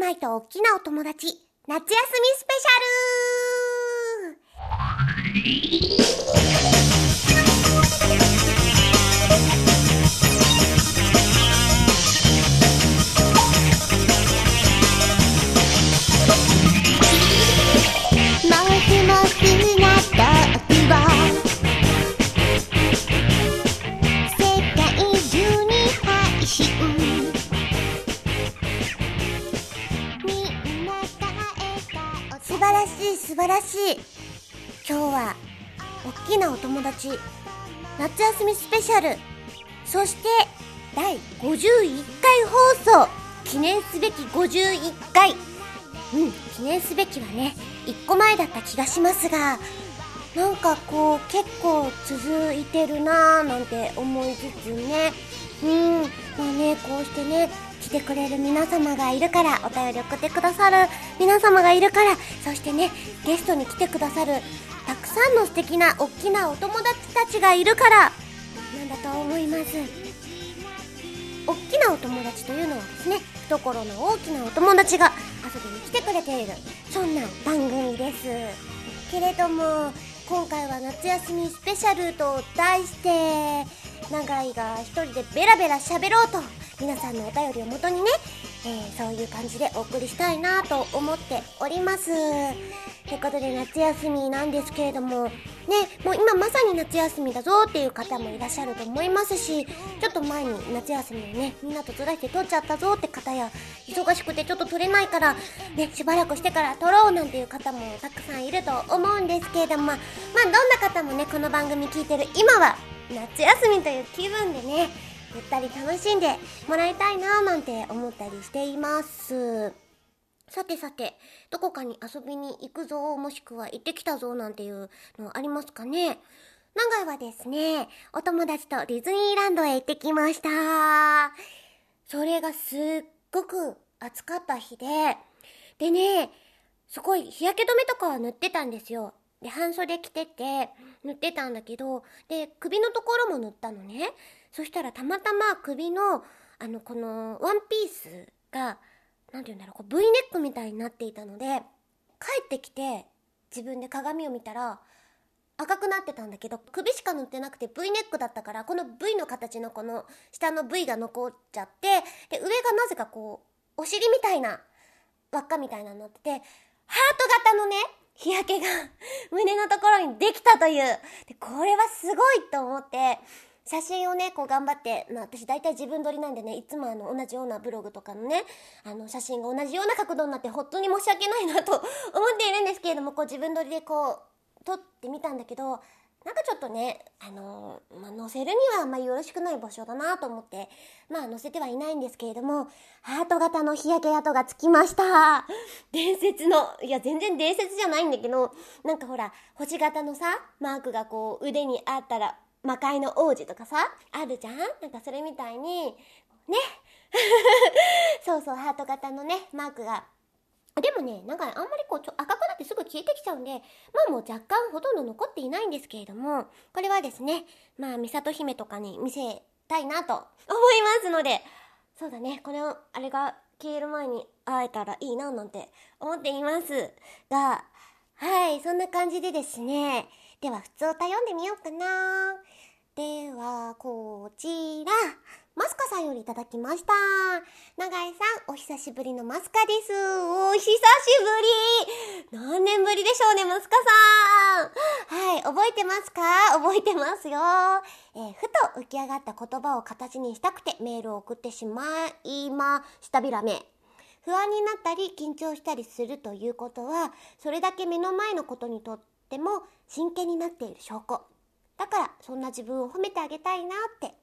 マイと大きなお友達、夏休みスペシャル。しい。今日は大きなお友達夏休みスペシャル。そして第51回放送。記念すべき51回。うん記念すべきはね1個前だった気がしますがなんかこう結構続いてるなぁなんて思いつつね。うんまあねこうしてね来てくれる皆様がいるからお便り送ってくださる皆様がいるからそしてねゲストに来てくださるたくさんの素敵な大きなお友達たちがいるからなんだと思います。大きなお友達というのはですね懐の大きなお友達が遊びに来てくれているそんな番組です。けれども今回は夏休みスペシャルと題して永井が一人でベラベラ喋ろうと皆さんのお便りをもとにね、えーそういう感じでお送りしたいなと思っております。ということで夏休みなんですけれどもねもう今まさに夏休みだぞっていう方もいらっしゃると思いますしちょっと前に夏休みをねみんなとずらして取っちゃったぞって方や忙しくてちょっと取れないからねしばらくしてから取ろうなんていう方もたくさんいると思うんですけれどもまあどんな方もねこの番組聞いてる今は夏休みという気分でねゆったり楽しんでもらいたいななんて思ったりしていますさてさて、どこかに遊びに行くぞ、もしくは行ってきたぞなんていうのありますかね？長井はですね、お友達とディズニーランドへ行ってきました。それがすっごく暑かった日で、でね、すごい日焼け止めとかは塗ってたんですよ。で、半袖着てて、塗ってたんだけど、で、首のところも塗ったのね。そしたらたまたま首の、あの、この、ワンピースが、なんて言うんだろう、こう V ネックみたいになっていたので、帰ってきて、自分で鏡を見たら、赤くなってたんだけど、首しか塗ってなくて V ネックだったから、この V の形のこの下の V が残っちゃって、で、上がなぜかこう、お尻みたいな、輪っかみたいなのになってて、ハート型のね、日焼けが胸のところにできたという。で、これはすごいと思って、写真をね、こう頑張って、まあ私大体自分撮りなんでね、いつもあの同じようなブログとかのね、あの写真が同じような角度になって本当に申し訳ないなと 思っているんですけれども、こう自分撮りでこう、撮ってみたんだけど、なんかちょっとね、あのまあ、載せるにはあんまりよろしくない場所だなと思って、まあ載せてはいないんですけれども、ハート型の日焼け跡がつきました。伝説の、いや全然伝説じゃないんだけど、なんかほら、星型のさ、マークがこう腕にあったら、魔界の王子とかさ、あるじゃん？なんかそれみたいに、ね。そうそう、ハート型のね、マークがでもね、なんかあんまりこうちょ赤くなってすぐ消えてきちゃうんで、まあもう若干ほとんど残っていないんですけれども、これはですね、まあ、美里姫とかに見せたいなと思いますので、そうだね、これを、あれが消える前に会えたらいいななんて思っていますが、はい、そんな感じでですね、では普通歌読んでみようかな。では、こちら。マスカさんよりいただきました。永井さん、お久しぶりのマスカです。お久しぶり何年ぶりでしょうね、マスカさんはい、覚えてますか？覚えてますよ。えーふと浮き上がった言葉を形にしたくてメールを送ってしまいましたびらめ。不安になったり緊張したりするということは、それだけ目の前のことにとってても真剣になっている証拠。だから、そんな自分を褒めてあげたいなって。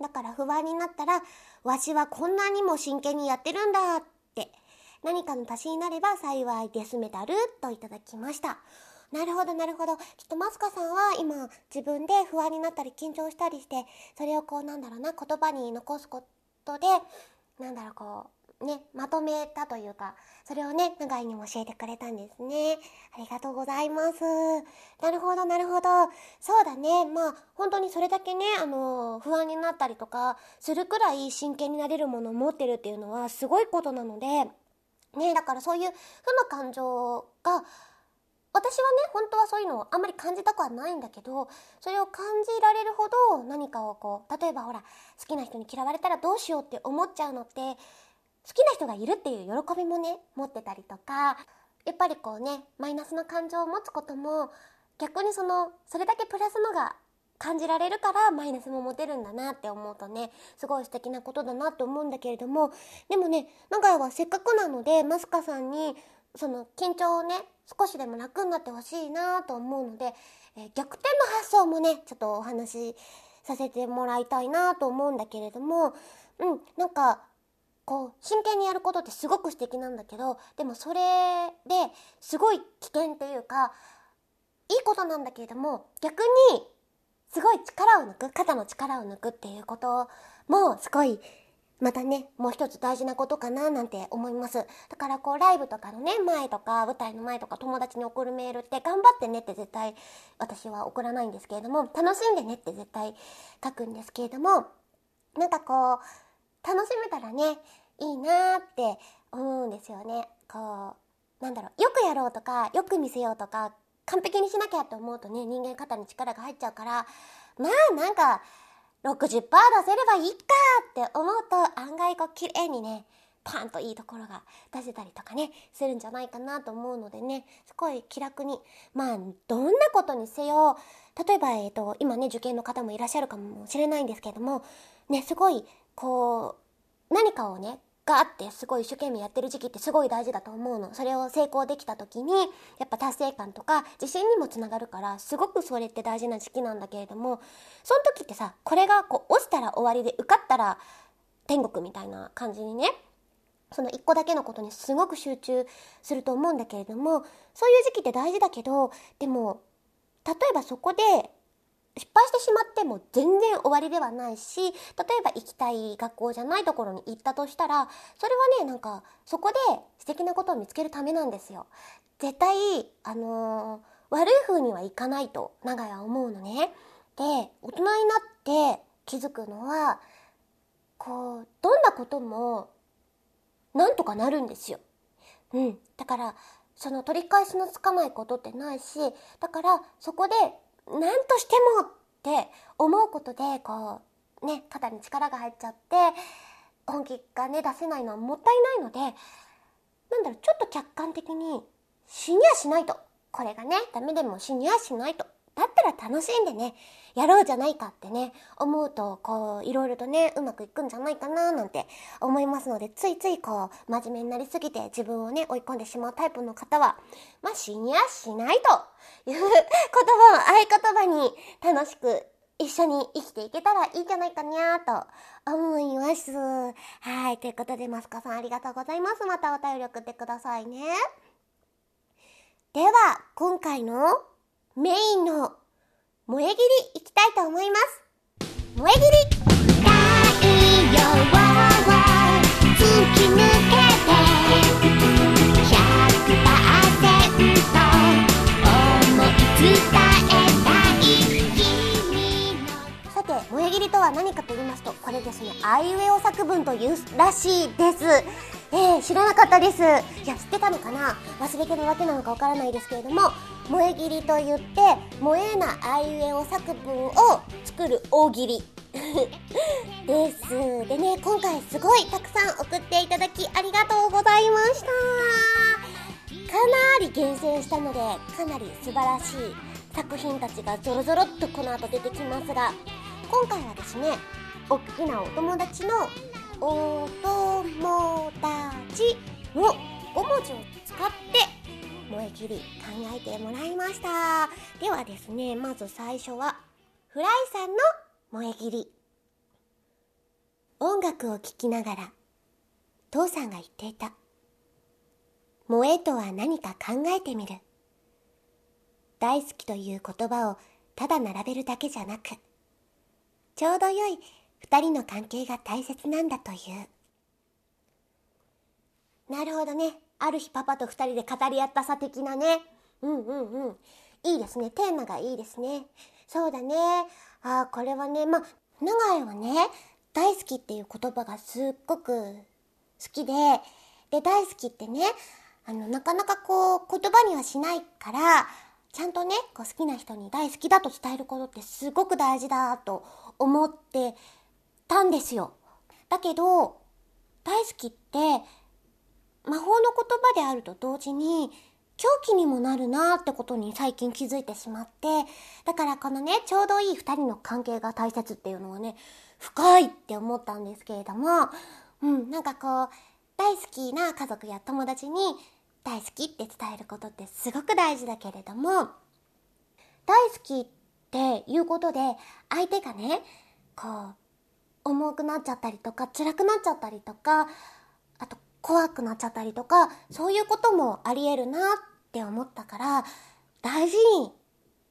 だから不安になったら、わしはこんなにも真剣にやってるんだって。何かの足しになれば幸いですメダルといただきました。なるほど、なるほど。きっとマスカさんは今自分で不安になったり緊張したりして、それをこうなんだろうな、言葉に残すことで、なんだろう、こう、ね、まとめたというか、それをね、長井にも教えてくれたんですね。ありがとうございます。なるほど、なるほど。そうだね。まあ、本当にそれだけね、あの、不安になったりとか、するくらい真剣になれるものを持ってるっていうのはすごいことなので、ねだからそういう負の感情が私はね本当はそういうのをあんまり感じたくはないんだけどそれを感じられるほど何かをこう例えばほら好きな人に嫌われたらどうしようって思っちゃうのって好きな人がいるっていう喜びもね持ってたりとかやっぱりこうねマイナスの感情を持つことも逆にそのそれだけプラスのが感じられるからマイナスも持てるんだなって思うとねすごい素敵なことだなと思うんだけれどもでもね長屋はせっかくなのでマスカさんにその緊張をね少しでも楽になってほしいなと思うので、えー、逆転の発想もねちょっとお話しさせてもらいたいなと思うんだけれどもうんなんかこう真剣にやることってすごく素敵なんだけどでもそれですごい危険っていうかいいことなんだけれども逆にすごい力を抜く肩の力を抜くっていうこともすごいまたね、もう一つ大事なことかななんて思います。だからこうライブとかのね、前とか舞台の前とか友達に送るメールって頑張ってねって絶対私は送らないんですけれども、楽しんでねって絶対書くんですけれども、なんかこう、楽しめたらね、いいなって思うんですよね。こう、なんだろう、よくやろうとか、よく見せようとか、完璧にしなきゃって思うとね、人間肩に力が入っちゃうから、まあなんか、60%出せればいいかって思うと案外こう綺麗にねパンといいところが出せたりとかねするんじゃないかなと思うのでねすごい気楽にまあどんなことにせよ例えば、えーと、と今ね受験の方もいらっしゃるかもしれないんですけれどもねすごいこう何かをねガーってすごい一生懸命やってる時期ってすごい大事だと思うの。それを成功できた時に、やっぱ達成感とか自信にもつながるから、すごくそれって大事な時期なんだけれども、その時ってさ、これがこう落ちたら終わりで受かったら天国みたいな感じにね、その一個だけのことにすごく集中すると思うんだけれども、そういう時期って大事だけど、でも、例えばそこで失敗してしまっても全然終わりではないし、例えば行きたい学校じゃないところに行ったとしたら、それはね、なんか、そこで素敵なことを見つけるためなんですよ。絶対、あのー、悪い風にはいかないと、長屋は思うのね。で、大人になって気づくのは、こう、どんなことも、なんとかなるんですよ。うん。だから、その取り返しのつかないことってないし、だから、そこで何としてもって思うことでこうね肩に力が入っちゃって本気がね出せないのはもったいないのでなんだろうちょっと客観的に死にはしないと。これがねダメでも死にはしないと。ら楽しんでね、やろうじゃないかってね、思うと、こう、いろいろとね、うまくいくんじゃないかななんて思いますので、ついついこう、真面目になりすぎて自分をね、追い込んでしまうタイプの方は、まあ、死にはしないという 言葉を合言葉に楽しく一緒に生きていけたらいいんじゃないかにゃーと思います。はい。ということで、マスカさんありがとうございます。またお便り送ってくださいね。では、今回のメインの萌え切りいきたいと思います。萌え切り太陽を突き抜けて100%思い伝えたいさて、萌え切りとは何かと言いますと、これですね、あいうえお作文というらしいです。えー、知らなかったです。いや、知ってたのかな？忘れてるわけなのかわからないですけれども、萌え切りと言って萌えなあいうえお作文を作る大喜利。です。でね今回すごいたくさん送っていただきありがとうございました。かなり厳選したのでかなり素晴らしい作品たちがゾロゾロっとこの後出てきますが今回はですねおっきなお友達のお友達の5文字を使って萌え切り考えてもらいました。ではですねまず最初はフライさんの萌え切り。音楽を聴きながら父さんが言っていた。萌えとは何か考えてみる。大好きという言葉をただ並べるだけじゃなくちょうど良い二人の関係が大切なんだという。なるほどね。ある日パパと二人で語り合ったさ的なね。うんうんうん。いいですね。テーマがいいですね。そうだね。ああ、これはね、まあ、長井はね、大好きっていう言葉がすっごく好きで、で、大好きってね、あの、なかなかこう、言葉にはしないから、ちゃんとね、こう好きな人に大好きだと伝えることってすごく大事だと思ってたんですよ。だけど、大好きって、魔法の言葉であると同時に、狂気にもなるなってことに最近気づいてしまって、だからこのね、ちょうどいい二人の関係が大切っていうのはね、深いって思ったんですけれども、うん、なんかこう、大好きな家族や友達に大好きって伝えることってすごく大事だけれども、大好きっていうことで、相手がね、こう、重くなっちゃったりとか、辛くなっちゃったりとか、怖くなっちゃったりとか、そういうこともありえるなって思ったから、大事に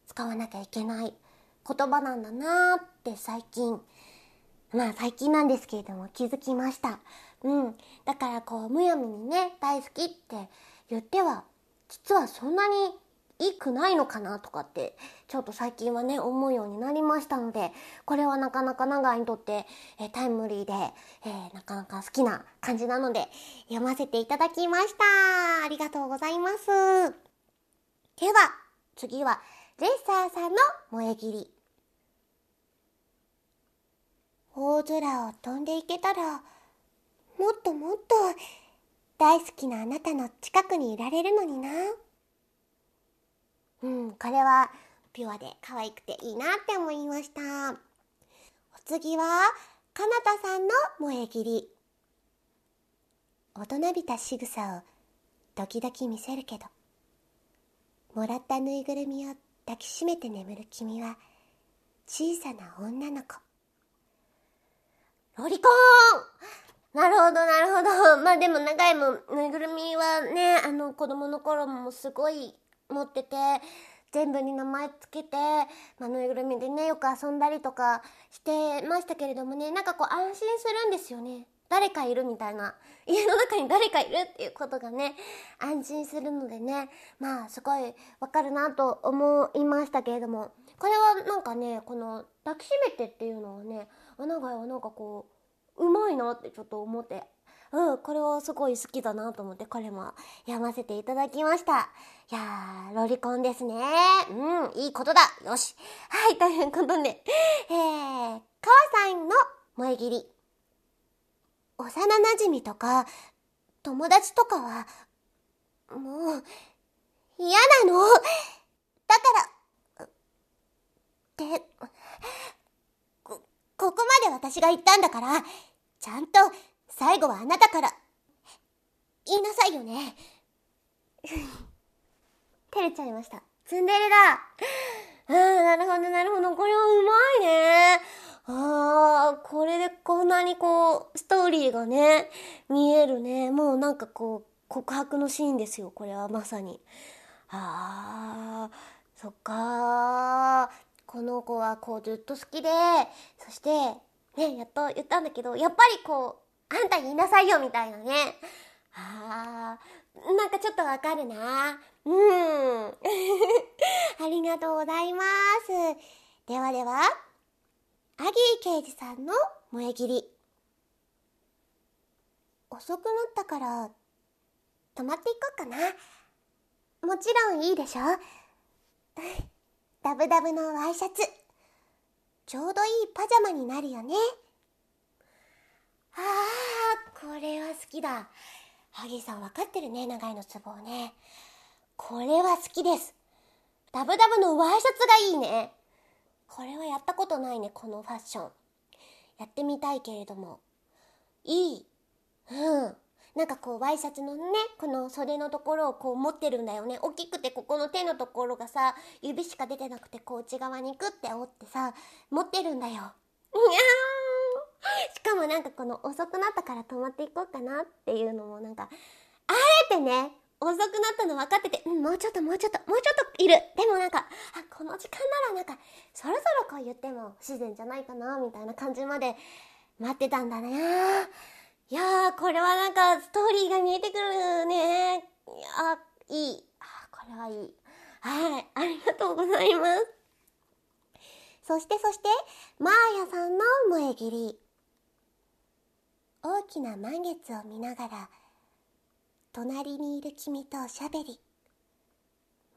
使わなきゃいけない言葉なんだなって最近、まあ最近なんですけれども気づきました。うん。だからこう、むやみにね、大好きって言っては、実はそんなにいくないのかなとかって、ちょっと最近はね、思うようになりましたので、これはなかなか長井にとって、えー、タイムリーで、えー、なかなか好きな感じなので、読ませていただきました。ありがとうございます。では、次は、レッサーさんの萌え切り。大空を飛んでいけたら、もっともっと大好きなあなたの近くにいられるのにな。うん、これはピュアで可愛くていいなって思いました。お次は、かなたさんの萌え切り。大人びた仕草を時々見せるけど、もらったぬいぐるみを抱きしめて眠る君は小さな女の子。ロリコーンなるほど、なるほど。まあでも長いもぬいぐるみはね、あの子供の頃もすごい持ってて、全部に名前つけて、まあ、ぬいぐるみでね、よく遊んだりとかしてましたけれどもね、なんかこう安心するんですよね。誰かいるみたいな。家の中に誰かいるっていうことがね、安心するのでね、まあすごいわかるなと思いましたけれども、これはなんかね、この抱きしめてっていうのはね、穴がはなんかこう、うまいなってちょっと思ってうん、これはすごい好きだなと思って、これも読ませていただきました。いやー、ロリコンですね。うん、いいことだ。よし。はい、ということで、えー、川さんの萌切り。幼馴染とか、友達とかは、もう、嫌なの。だから、って、こ、ここまで私が言ったんだから、ちゃんと最後はあなたから、言いなさいよね。照れちゃいました。ツンデレだ。うん、なるほど、なるほど。これはうまいね。ああ、これでこんなにこう、ストーリーがね、見えるね。もうなんかこう、告白のシーンですよ。これはまさに。ああ、そっかこの子はこうずっと好きで、そして、ね、やっと言ったんだけど、やっぱりこう、あんた言いなさいよみたいなね。ああ、なんかちょっとわかるな。うん。ありがとうございます。ではでは、アギー刑事さんの萌え切り。遅くなったから、泊まっていこうかな。もちろんいいでしょ ダブダブのワイシャツ。ちょうどいいパジャマになるよね。ああ、これは好きだ。ハギーさん分かってるね、長いのツボをね。これは好きです。ダブダブのワイシャツがいいね。これはやったことないね、このファッション。やってみたいけれども。いい。うん。なんかこう、ワイシャツのね、この袖のところをこう持ってるんだよね。大きくてここの手のところがさ、指しか出てなくてこう内側にグッて折ってさ、持ってるんだよ。にゃーしかもなんかこの遅くなったから泊まっていこうかなっていうのもなんか、あえてね、遅くなったの分かってて、うん、もうちょっともうちょっと、もうちょっといる。でもなんか、あ、この時間ならなんか、そろそろこう言っても不自然じゃないかな、みたいな感じまで待ってたんだね。いやー、これはなんかストーリーが見えてくるね。いやいい。あ、これはいい。はい、ありがとうございます。そしてそして、マーヤさんの萌え切り。大きな満月を見ながら隣にいる君とおしゃべり。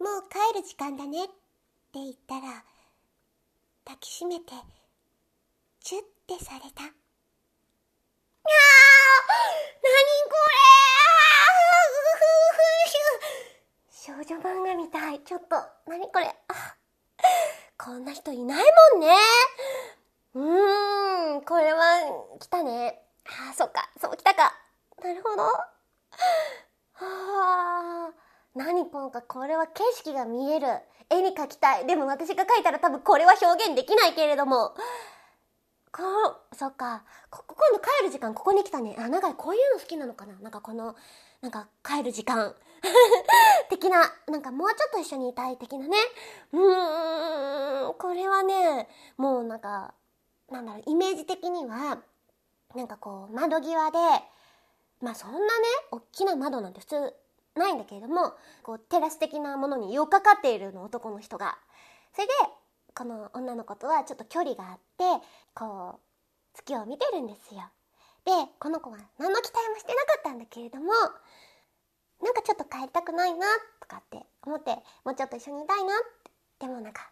もう帰る時間だねって言ったら、抱きしめて、チュッてされた。あー何これ少女漫画みたい。ちょっと、何これ。こんな人いないもんね。うーん、これは、来たね。そっか、そう来たか。なるほど。はあ、何このか、これは景色が見える。絵に描きたい。でも私が描いたら多分これは表現できないけれども。こう、そっか。こ、今度帰る時間ここに来たね。あ、なんかこういうの好きなのかななんかこの、なんか帰る時間。的な、なんかもうちょっと一緒にいたい的なね。うーん、これはね、もうなんか、なんだろう、イメージ的には、なんかこう、窓際で、まあそんなね、大きな窓なんて普通ないんだけれども、こう、テラス的なものに寄っかかっているの、男の人が。それで、この女の子とはちょっと距離があって、こう、月を見てるんですよ。で、この子は何の期待もしてなかったんだけれども、なんかちょっと帰りたくないな、とかって思って、もうちょっと一緒にいたいなって。でもなんか、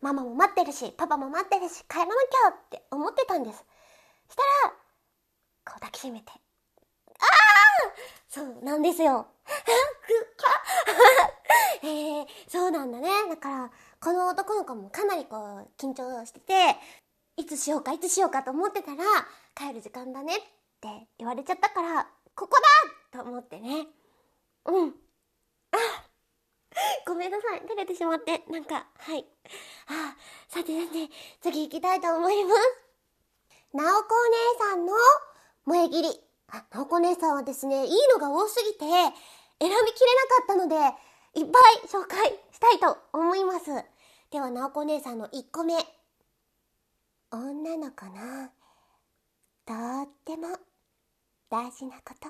ママも待ってるし、パパも待ってるし、帰らなきゃって思ってたんです。したら、こう抱きしめて。ああそうなんですよ。え ー、そうなんだね。だから、この男の子もかなりこう、緊張してて、いつしようか、いつしようかと思ってたら、帰る時間だねって言われちゃったから、ここだと思ってね。うん。あごめんなさい。照れてしまって。なんか、はい。あさてさて、次行きたいと思います。なおこお姉さんの萌え切り。あ、なおこ姉さんはですね、いいのが多すぎて、選びきれなかったので、いっぱい紹介したいと思います。では、なおこ姉さんの1個目。女の子の、とっても大事なこと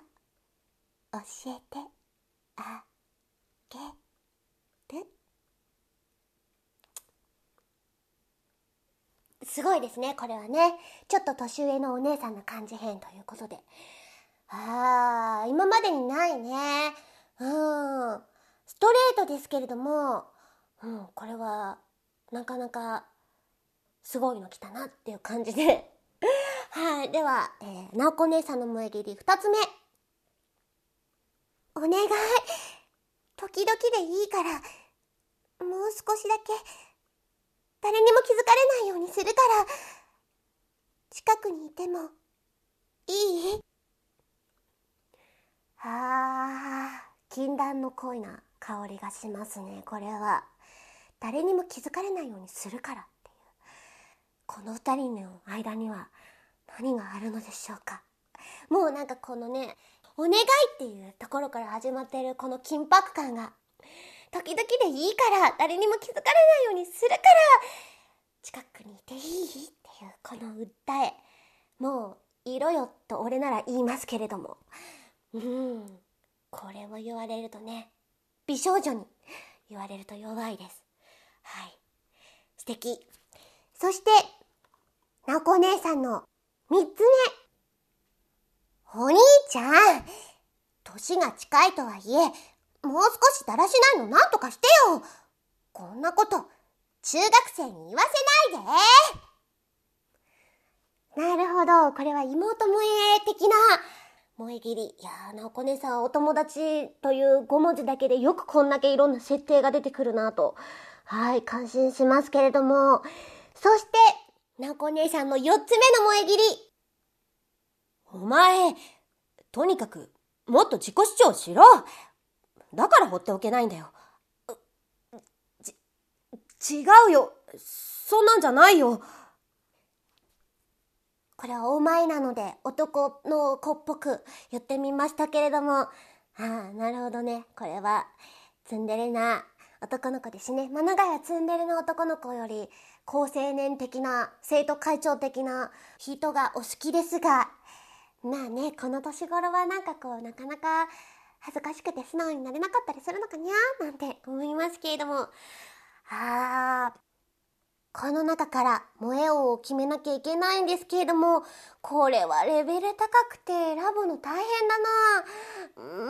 教えてあげるすごいですねこれはねちょっと年上のお姉さんの感じ変ということであー今までにないねうんストレートですけれどもうんこれはなかなかすごいの来たなっていう感じで はい。では、えー、なおこ姉さんの萌え切り二つ目。お願い。時々でいいから、もう少しだけ、誰にも気づかれないようにするから、近くにいても、いい？あー、禁断の恋な香りがしますね、これは。誰にも気づかれないようにするからっていう。この二人の間には何があるのでしょうか。もうなんかこのね、お願いっていうところから始まってるこの緊迫感が、時々でいいから誰にも気づかれないようにするから近くにいていい？っていうこの訴え。もう、いろよと俺なら言いますけれども。うん。これを言われるとね、美少女に言われると弱いです。はい。素敵。そして、なおこお姉さんの三つ目。お兄ちゃん、年が近いとはいえ、もう少しだらしないのなんとかしてよ。こんなこと、中学生に言わせないで。なるほど。これは妹萌え的な萌え切り。いやー、なおこ姉さんお友達という5文字だけでよくこんだけいろんな設定が出てくるなと。はい、感心しますけれども。そして、なおこ姉さんの4つ目の萌え切り。お前、とにかく、もっと自己主張しろ。だから放っておけないんだよ。ち、違うよ。そんなんじゃないよ。これはお前なので男の子っぽく言ってみましたけれども、ああ、なるほどね。これはツンデレな男の子ですね。まあ、長屋ツンデレな男の子より高青年的な、生徒会長的な人がお好きですが、まあね、この年頃はなんかこう、なかなか恥ずかしくて素直になれなかったりするのかにゃーなんて思いますけれども。あこの中から萌え王を決めなきゃいけないんですけれどもこれはレベル高くて選ぶの大変だな。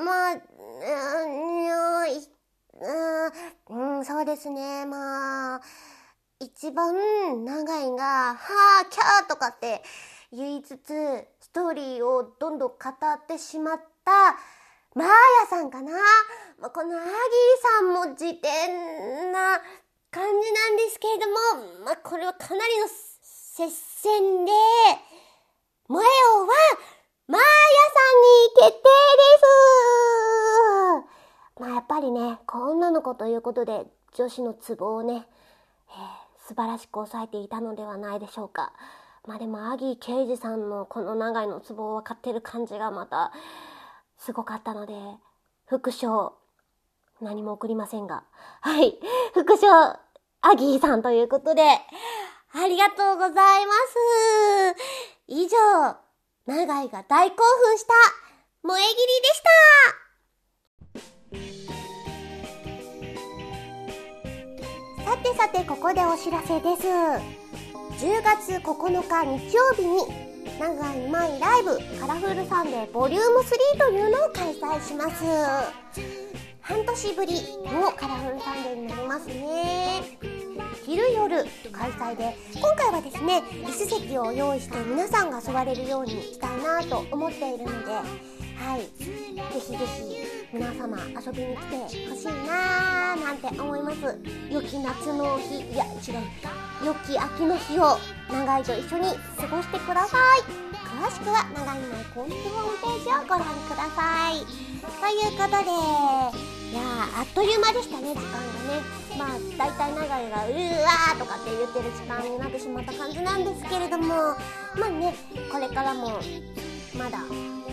まあうんそうですね。まあ一番長いが「はあキャー」とかって言いつつストーリーをどんどん語ってしまったマーヤさんかな？まあ、このアギーさんも辞典な感じなんですけれども、まあ、これはかなりの接戦で、萌え王は、マーヤさんに決定ですまあやっぱりね、女の子ということで女子のツボをね、えー素晴らしく抑えていたのではないでしょうか。まあでも、アギー刑事さんのこの長いのツボを分かってる感じがまたすごかったので、副賞、何も送りませんが。はい。副賞、アギーさんということで、ありがとうございます。以上、長井が大興奮した、萌え切りでした。さてさてここでお知らせです10月9日日曜日に長井舞ライブカラフルサンデーボリューム3というのを開催します。半年ぶりのカラフルサンデーになりますね。昼夜開催で今回はですね椅子席を用意して皆さんが座れるようにしたいなと思っているのではい。ぜひぜひ皆様遊びに来てほしいなーなんて思います。良き夏の日いや違う。良き秋の日を長井と一緒に過ごしてください。詳しくは長井の公式ホームページをご覧ください。ということでいやあっという間でしたね時間がね。まあ大体長井がうーわーとかって言ってる時間になってしまった感じなんですけれどもまあねこれからもまだ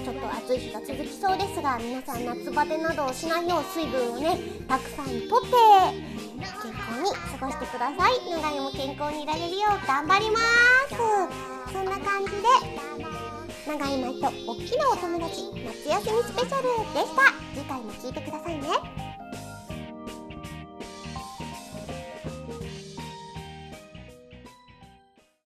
ちょっと暑い日が続きそうですが皆さん夏バテなどをしないよう水分をねたくさんとってに過ごしてください。長井も健康にいられるよう頑張ります。そんな感じで長井舞と大きなお友達夏休みスペシャルでした。次回も聞いてくださいね。